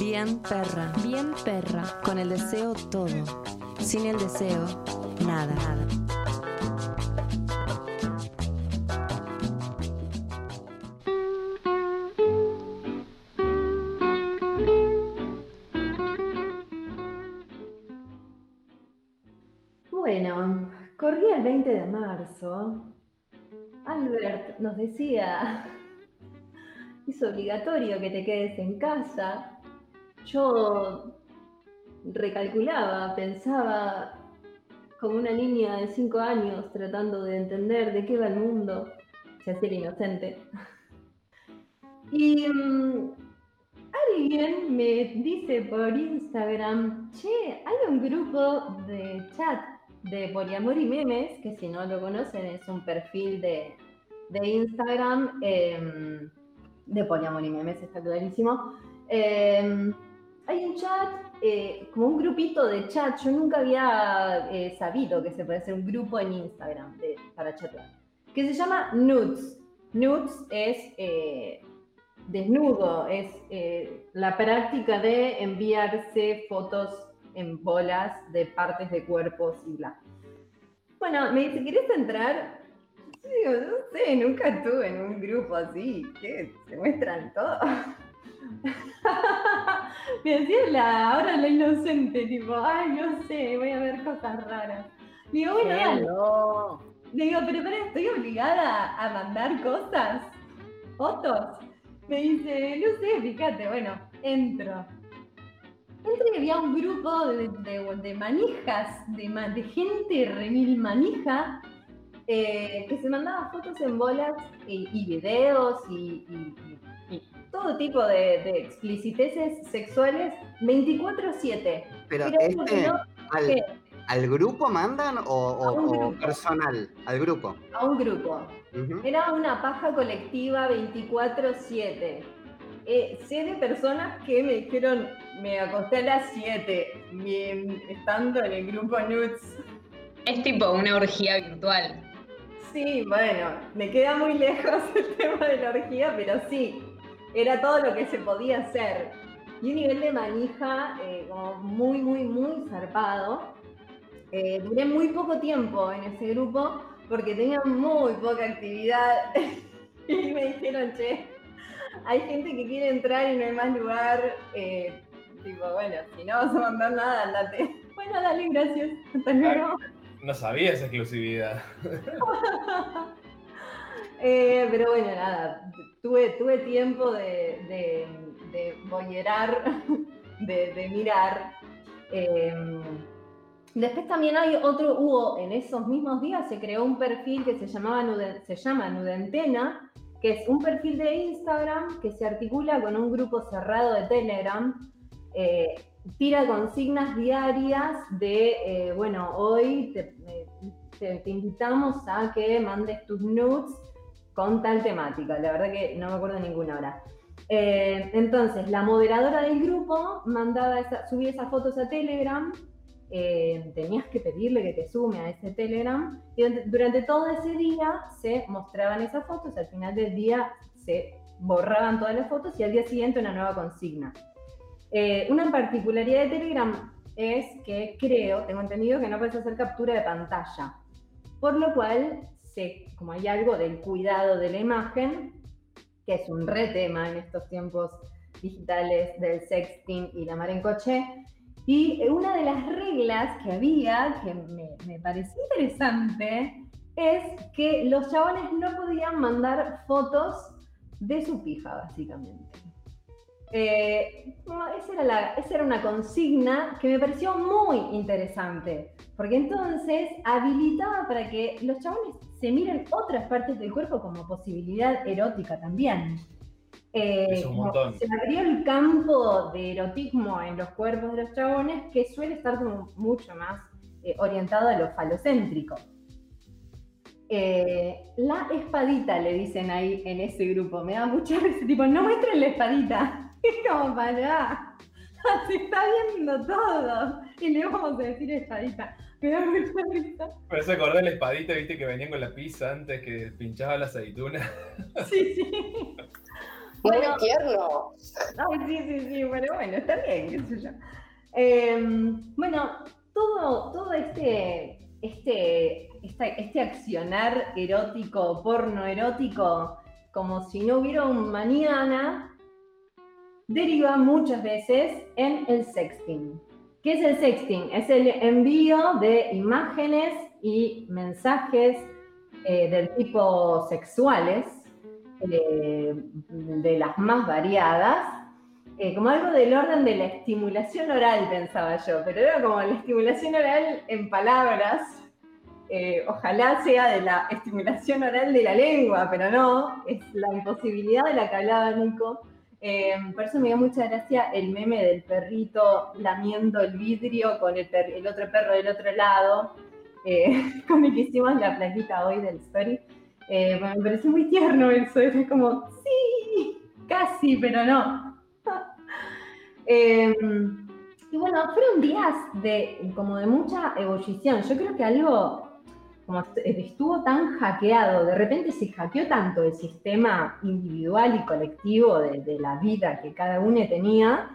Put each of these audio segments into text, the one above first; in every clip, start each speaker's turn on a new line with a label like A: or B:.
A: Bien perra, bien perra, con el deseo todo, sin el deseo nada.
B: Bueno, corría el 20 de marzo. Albert nos decía, es obligatorio que te quedes en casa. Yo recalculaba, pensaba como una niña de 5 años tratando de entender de qué va el mundo, se hacía inocente. Y mm, alguien me dice por Instagram, che, hay un grupo de chat de poliamor y memes, que si no lo conocen es un perfil de, de Instagram em, de poliamor y memes, está clarísimo. Em, hay un chat, eh, como un grupito de chat, yo nunca había eh, sabido que se puede hacer un grupo en Instagram de, para chatear, que se llama Nudes. Nudes es eh, desnudo, es la práctica de enviarse fotos en bolas de partes de cuerpos y bla. Bueno, me dice, ¿quieres entrar? Yo digo, no sé, nunca estuve en un grupo así, ¿qué? ¿Se muestran todo? me decía la, ahora la inocente, tipo, ay, no sé, voy a ver cosas raras. Digo, bueno,
C: No.
B: Digo, pero para, estoy obligada a mandar cosas, fotos. Me dice, no sé, fíjate, bueno, entro. Entro y había un grupo de, de- de manijas, de, de gente remil manija, eh, que se mandaba fotos en bolas y, y videos y, y- y- y todo tipo de, de expliciteces sexuales 24-7.
C: Pero este,
B: no-
C: al,
B: ¿qué?
C: ¿al grupo mandan o, personal? Al grupo.
B: A un grupo. Era una paja colectiva 24-7. Eh, sé de personas que me dijeron, me acosté a las 7, bien, estando en el grupo Nudes.
D: Es tipo una orgía virtual.
B: Sí, bueno, me queda muy lejos el tema de la orgía, pero sí, era todo lo que se podía hacer. Y un nivel de manija eh, como muy, muy, muy zarpado. Eh, duré muy poco tiempo en ese grupo porque tenía muy poca actividad y me dijeron, che, hay gente que quiere entrar y no hay más lugar. Eh, tipo, bueno, si no vas a mandar nada, andate. Bueno, dale, gracias. Hasta luego.
E: No sabía esa exclusividad.
B: Eh, pero bueno, nada, tuve, tuve tiempo de, de, de voyerar, de, mirar. Eh, después también hay otro, hubo en esos mismos días, se creó un perfil que se, llamaba se llama Nudentena, que es un perfil de Instagram que se articula con un grupo cerrado de Telegram. eh, tira consignas diarias de, eh, bueno, hoy te invitamos a que mandes tus nudes con tal temática. La verdad que no me acuerdo ninguna hora. Eh, entonces, la moderadora del grupo mandaba esa- subía esas fotos a Telegram. eh, tenías que pedirle que te sume a ese Telegram. Y durante, durante todo ese día se mostraban esas fotos. Al final del día se borraban todas las fotos y al día siguiente una nueva consigna. Eh, una particularidad de Telegram es que creo, tengo entendido que no puedes hacer captura de pantalla. Por lo cual, como hay algo del cuidado de la imagen, que es un re tema en estos tiempos digitales del sexting y la mar en coche, y una de las reglas que había, que me, me pareció interesante, es que los chabones no podían mandar fotos de su pija, básicamente. Eh, esa, era la- esa era una consigna que me pareció muy interesante, porque entonces habilitaba para que los chabones se miren otras partes del cuerpo como posibilidad erótica también. Eh,
E: Es un montón.
B: Se abrió el campo de erotismo en los cuerpos de los chabones que suele estar como mucho más eh, orientado a lo falocéntrico. Eh, la espadita le dicen ahí en ese grupo, me da mucha risa, tipo, no muestren la espadita. Es como para allá. Se está viendo todo. Y le vamos a decir espadita. Me da mucha risa.
E: Pero se acordó de la espadita, viste, que venían con la pizza antes que pinchaba la aceituna.
B: Sí, sí.
F: Muy
B: Bueno.
F: tierno.
B: Ay, sí, sí, sí, pero bueno, está bien, qué sé yo. Em, bueno, todo, todo este, este, esta- este accionar erótico, porno erótico, como si no hubiera un mañana, deriva muchas veces en el sexting. ¿Qué es el sexting? Es el envío de imágenes y mensajes eh, del tipo sexuales, eh, de las más variadas, eh, como algo del orden de la estimulación oral, pensaba yo, pero era como la estimulación oral en palabras. Eh, ojalá sea de la estimulación oral de la lengua, pero no, es la imposibilidad de la que Nico. Eh, por eso me dio mucha gracia el meme del perrito lamiendo el vidrio con el, otro perro del otro lado, eh, con el que hicimos la plaquita hoy del story. Eh, me pareció muy tierno eso, era como, sí, casi, pero no. Eh, y bueno, fueron días de, como de mucha ebullición. Yo creo que algo como est- estuvo tan hackeado, de repente se hackeó tanto el sistema individual y colectivo de, la vida que cada uno tenía,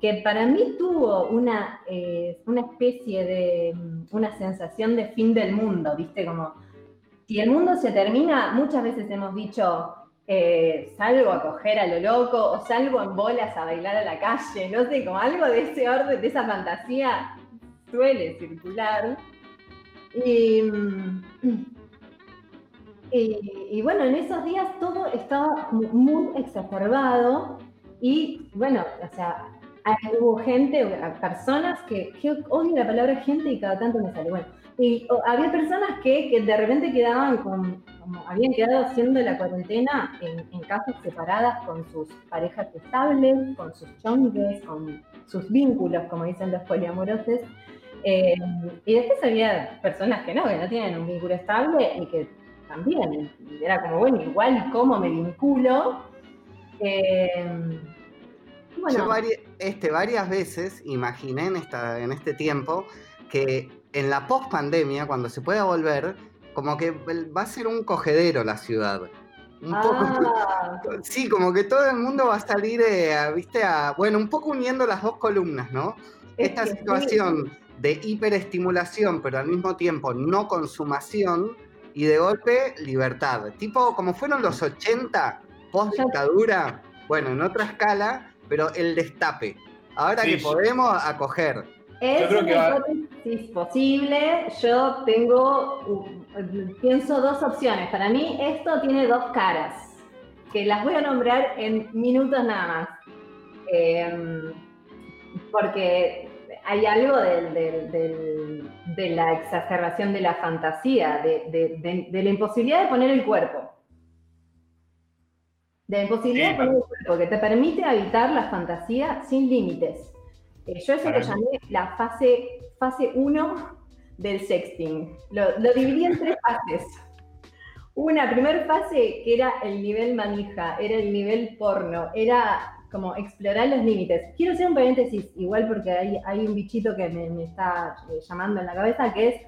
B: que para mí tuvo una, eh, una especie de, una sensación de fin del mundo, ¿viste? Como, si el mundo se termina, muchas veces hemos dicho, eh, salgo a coger a lo loco o salgo en bolas a bailar a la calle, no sé, como algo de ese orden, de esa fantasía suele circular. Y, mm, y- y bueno, en esos días todo estaba muy exacerbado y bueno, o sea, hubo gente, personas que, que odio la palabra gente y cada tanto me sale, bueno, y había personas que, que de repente quedaban como habían quedado haciendo la cuarentena en, en casas separadas con sus parejas estables, con sus chongues, con sus vínculos, como dicen los poliamorosos. Eh, y después había personas que no, que no tienen un vínculo estable y que también era como, bueno, igual cómo me vinculo. Eh, bueno,
C: Yo vari- este, varias veces imaginé en, esta, en este tiempo que en la post-pandemia, cuando se pueda volver, como que va a ser un cogedero la ciudad. Un poco.
B: ah,
C: Sí, como que todo el mundo va a salir, eh, viste, a, bueno, un poco uniendo las dos columnas, ¿no?
B: es
C: Esta
B: sí.
C: De hiperestimulación, pero al mismo tiempo no consumación, y de golpe libertad. Tipo, como fueron los 80, post dictadura, bueno, en otra escala, pero el destape. Ahora
E: Sí,
C: que podemos acoger.
B: Es
E: Yo creo que
B: una
E: va-
B: hipótesis posible. Yo tengo, uh, pienso dos opciones. Para mí esto tiene dos caras, que las voy a nombrar en minutos nada más. Eh, porque hay algo del- del- del- de la exacerbación de la fantasía, de, de- de- de la imposibilidad de poner el cuerpo. De la imposibilidad
E: Sí,
B: de poner el cuerpo, que te permite habitar la fantasía sin límites. Eh, yo eso lo llamé la fase, fase 1 del sexting. Lo, lo dividí en tres fases. Una primera fase que era el nivel manija, era el nivel porno, era como explorar los límites. Quiero hacer un paréntesis, igual porque hay, hay un bichito que me, me está eh, llamando en la cabeza, que es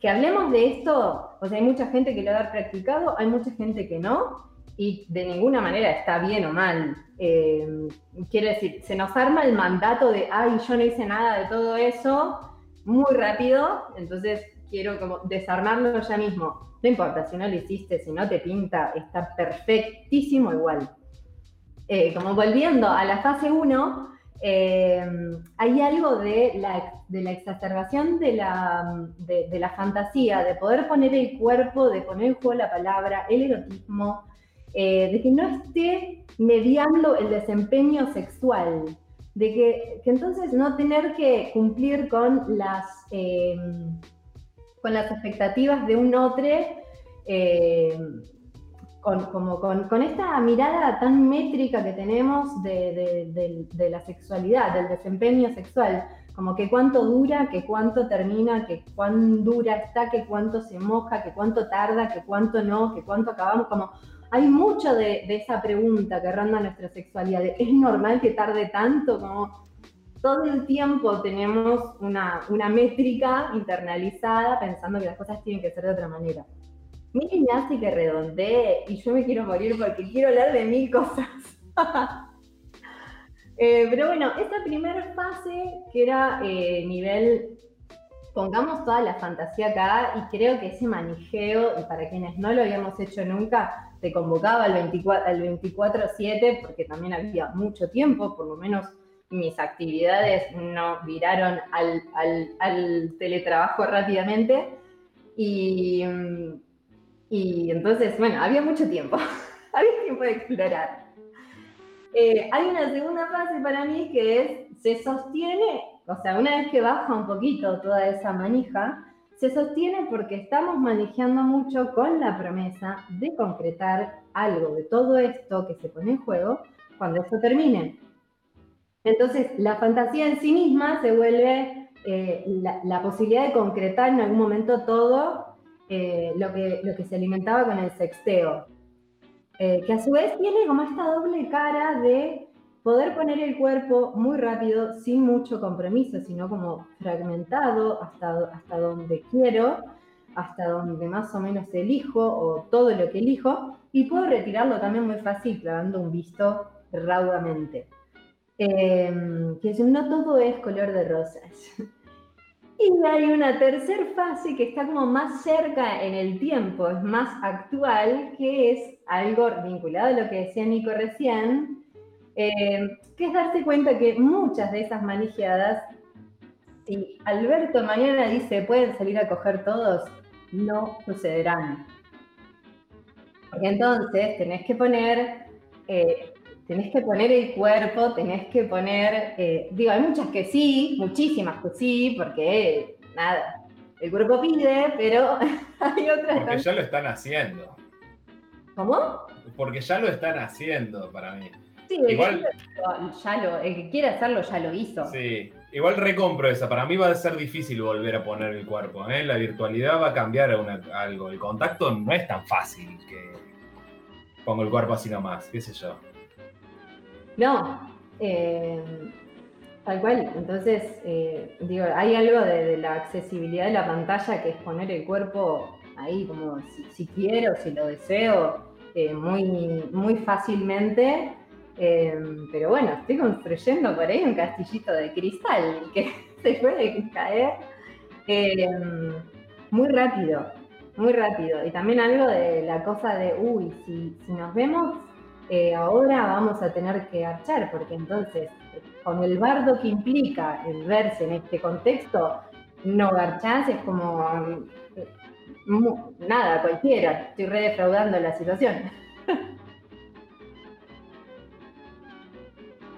B: que hablemos de esto, o sea, hay mucha gente que lo ha practicado, hay mucha gente que no, y de ninguna manera está bien o mal. Eh, quiero decir, se nos arma el mandato de, ay, yo no hice nada de todo eso, muy rápido, entonces quiero como desarmarlo ya mismo. No importa, si no lo hiciste, si no te pinta, está perfectísimo igual. Eh, como volviendo a la fase 1, hay algo de la, de exacerbación de la, fantasía, de poder poner el cuerpo, de poner en juego la palabra, el erotismo, eh, de que no esté mediando el desempeño sexual, de que, entonces no tener que cumplir con las, eh, expectativas de un otro, eh, con, como con, con, esta mirada tan métrica que tenemos de, de, la sexualidad, del desempeño sexual, como que cuánto dura, que cuánto termina, que cuán dura está, que cuánto se moja, que cuánto tarda, que cuánto no, que cuánto acabamos, como hay mucho de, de, esa pregunta que ronda nuestra sexualidad. ¿Es normal que tarde tanto? Como todo el tiempo tenemos una, una, métrica internalizada pensando que las cosas tienen que ser de otra manera. Miren así que redondee y yo me quiero morir porque quiero hablar de mil cosas. Eh, pero bueno, esta primera fase, que era eh, nivel, pongamos toda la fantasía acá, y creo que ese manijeo, y para quienes no lo habíamos hecho nunca, te convocaba al 24-7, porque también había mucho tiempo, por lo menos mis actividades no viraron al, teletrabajo rápidamente. Y, y entonces, bueno, había mucho tiempo, había tiempo de explorar. Eh, hay una segunda fase para mí que es, se sostiene, o sea, una vez que baja un poquito toda esa manija, se sostiene porque estamos manejando mucho con la promesa de concretar algo de todo esto que se pone en juego cuando esto termine. Entonces, la fantasía en sí misma se vuelve eh, la, posibilidad de concretar en algún momento todo eh, lo, que, lo que se alimentaba con el sexteo. Eh, que a su vez tiene como esta doble cara de poder poner el cuerpo muy rápido, sin mucho compromiso, sino como fragmentado hasta, hasta donde quiero, hasta donde más o menos elijo o todo lo que elijo, y puedo retirarlo también muy fácil clavando un visto raudamente. Eh, que no todo es color de rosas. Y hay una tercera fase que está como más cerca en el tiempo, es más actual, que es algo vinculado a lo que decía Nico recién, eh, que es darse cuenta que muchas de esas manijeadas, si Alberto mañana dice pueden salir a coger todos, no sucederán. Entonces tenés que poner eh, tenés que poner el cuerpo, tenés que poner, eh, digo, hay muchas que sí, muchísimas que sí, porque nada, el cuerpo pide, pero hay otras
E: Porque ya lo están haciendo.
B: ¿Cómo?
E: Porque ya lo están haciendo para mí.
B: Sí, igual, ya lo, el que quiere hacerlo ya lo hizo.
E: Sí, igual recompro esa. Para mí va a ser difícil volver a poner el cuerpo. ¿eh? La virtualidad va a cambiar algo. El contacto no es tan fácil que pongo el cuerpo así nomás, qué sé yo.
B: No, eh, tal cual. Entonces, eh, digo, hay algo de, la accesibilidad de la pantalla que es poner el cuerpo ahí como si, quiero, si lo deseo, eh, muy, muy fácilmente. pero bueno, estoy construyendo por ahí un castillito de cristal que se puede caer muy rápido, muy rápido. Y también algo de la cosa de, uy, si, si nos vemos eh, ahora vamos a tener que archar, porque entonces, con el bardo que implica el verse en este contexto, no garchás es como mm, nada, cualquiera, estoy re defraudando la situación.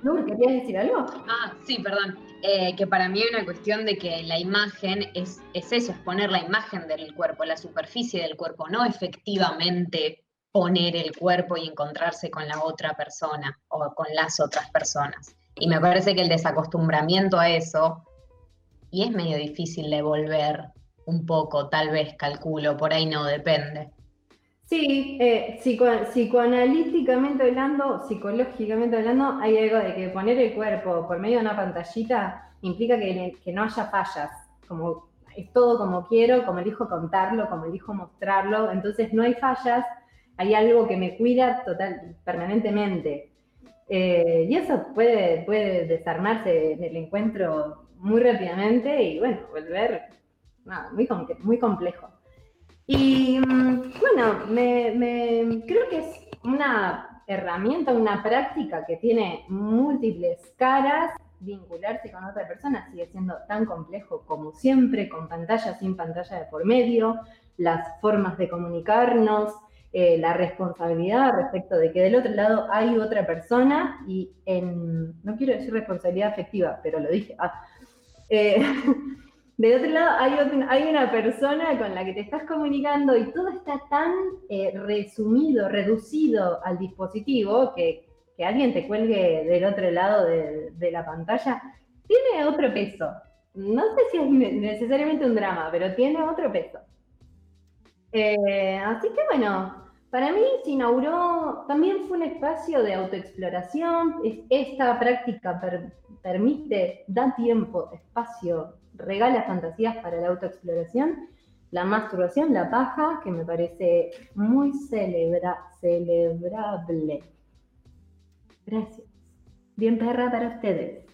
B: Nur, ¿querías decir algo?
D: Ah, sí, perdón. Eh, que para mí hay una cuestión de que la imagen es eso, es poner la imagen del cuerpo, la superficie del cuerpo, no efectivamente poner el cuerpo y encontrarse con la otra persona o con las otras personas. Y me parece que el desacostumbramiento a eso, y es medio difícil de volver un poco, tal vez calculo, por ahí no depende.
B: Sí, eh, psicoanalíticamente hablando, psicológicamente hablando, hay algo de que poner el cuerpo por medio de una pantallita implica que, que no haya fallas, como es todo como quiero, como elijo contarlo, como elijo mostrarlo, entonces no hay fallas, hay algo que me cuida total, permanentemente. Eh, y eso puede, puede desarmarse en el encuentro muy rápidamente y bueno, volver muy, muy complejo. Y mm, bueno, me, creo que es una herramienta, una práctica que tiene múltiples caras. Vincularse con otra persona sigue siendo tan complejo como siempre, con pantalla, sin pantalla de por medio, las formas de comunicarnos, eh, la responsabilidad respecto de que del otro lado hay otra persona y en, no quiero decir responsabilidad afectiva, pero lo dije, ah, eh, del otro lado hay, hay, una persona con la que te estás comunicando y todo está tan eh, resumido, reducido al dispositivo que, que, alguien te cuelgue del otro lado de, de la pantalla, tiene otro peso. No sé si es necesariamente un drama, pero tiene otro peso. Así que bueno, para mí se inauguró, también fue un espacio de autoexploración. Esta práctica permite, da tiempo, espacio, regala fantasías para la autoexploración. La masturbación, la paja, que me parece muy celebra, celebrable. Gracias. Bien perra para ustedes.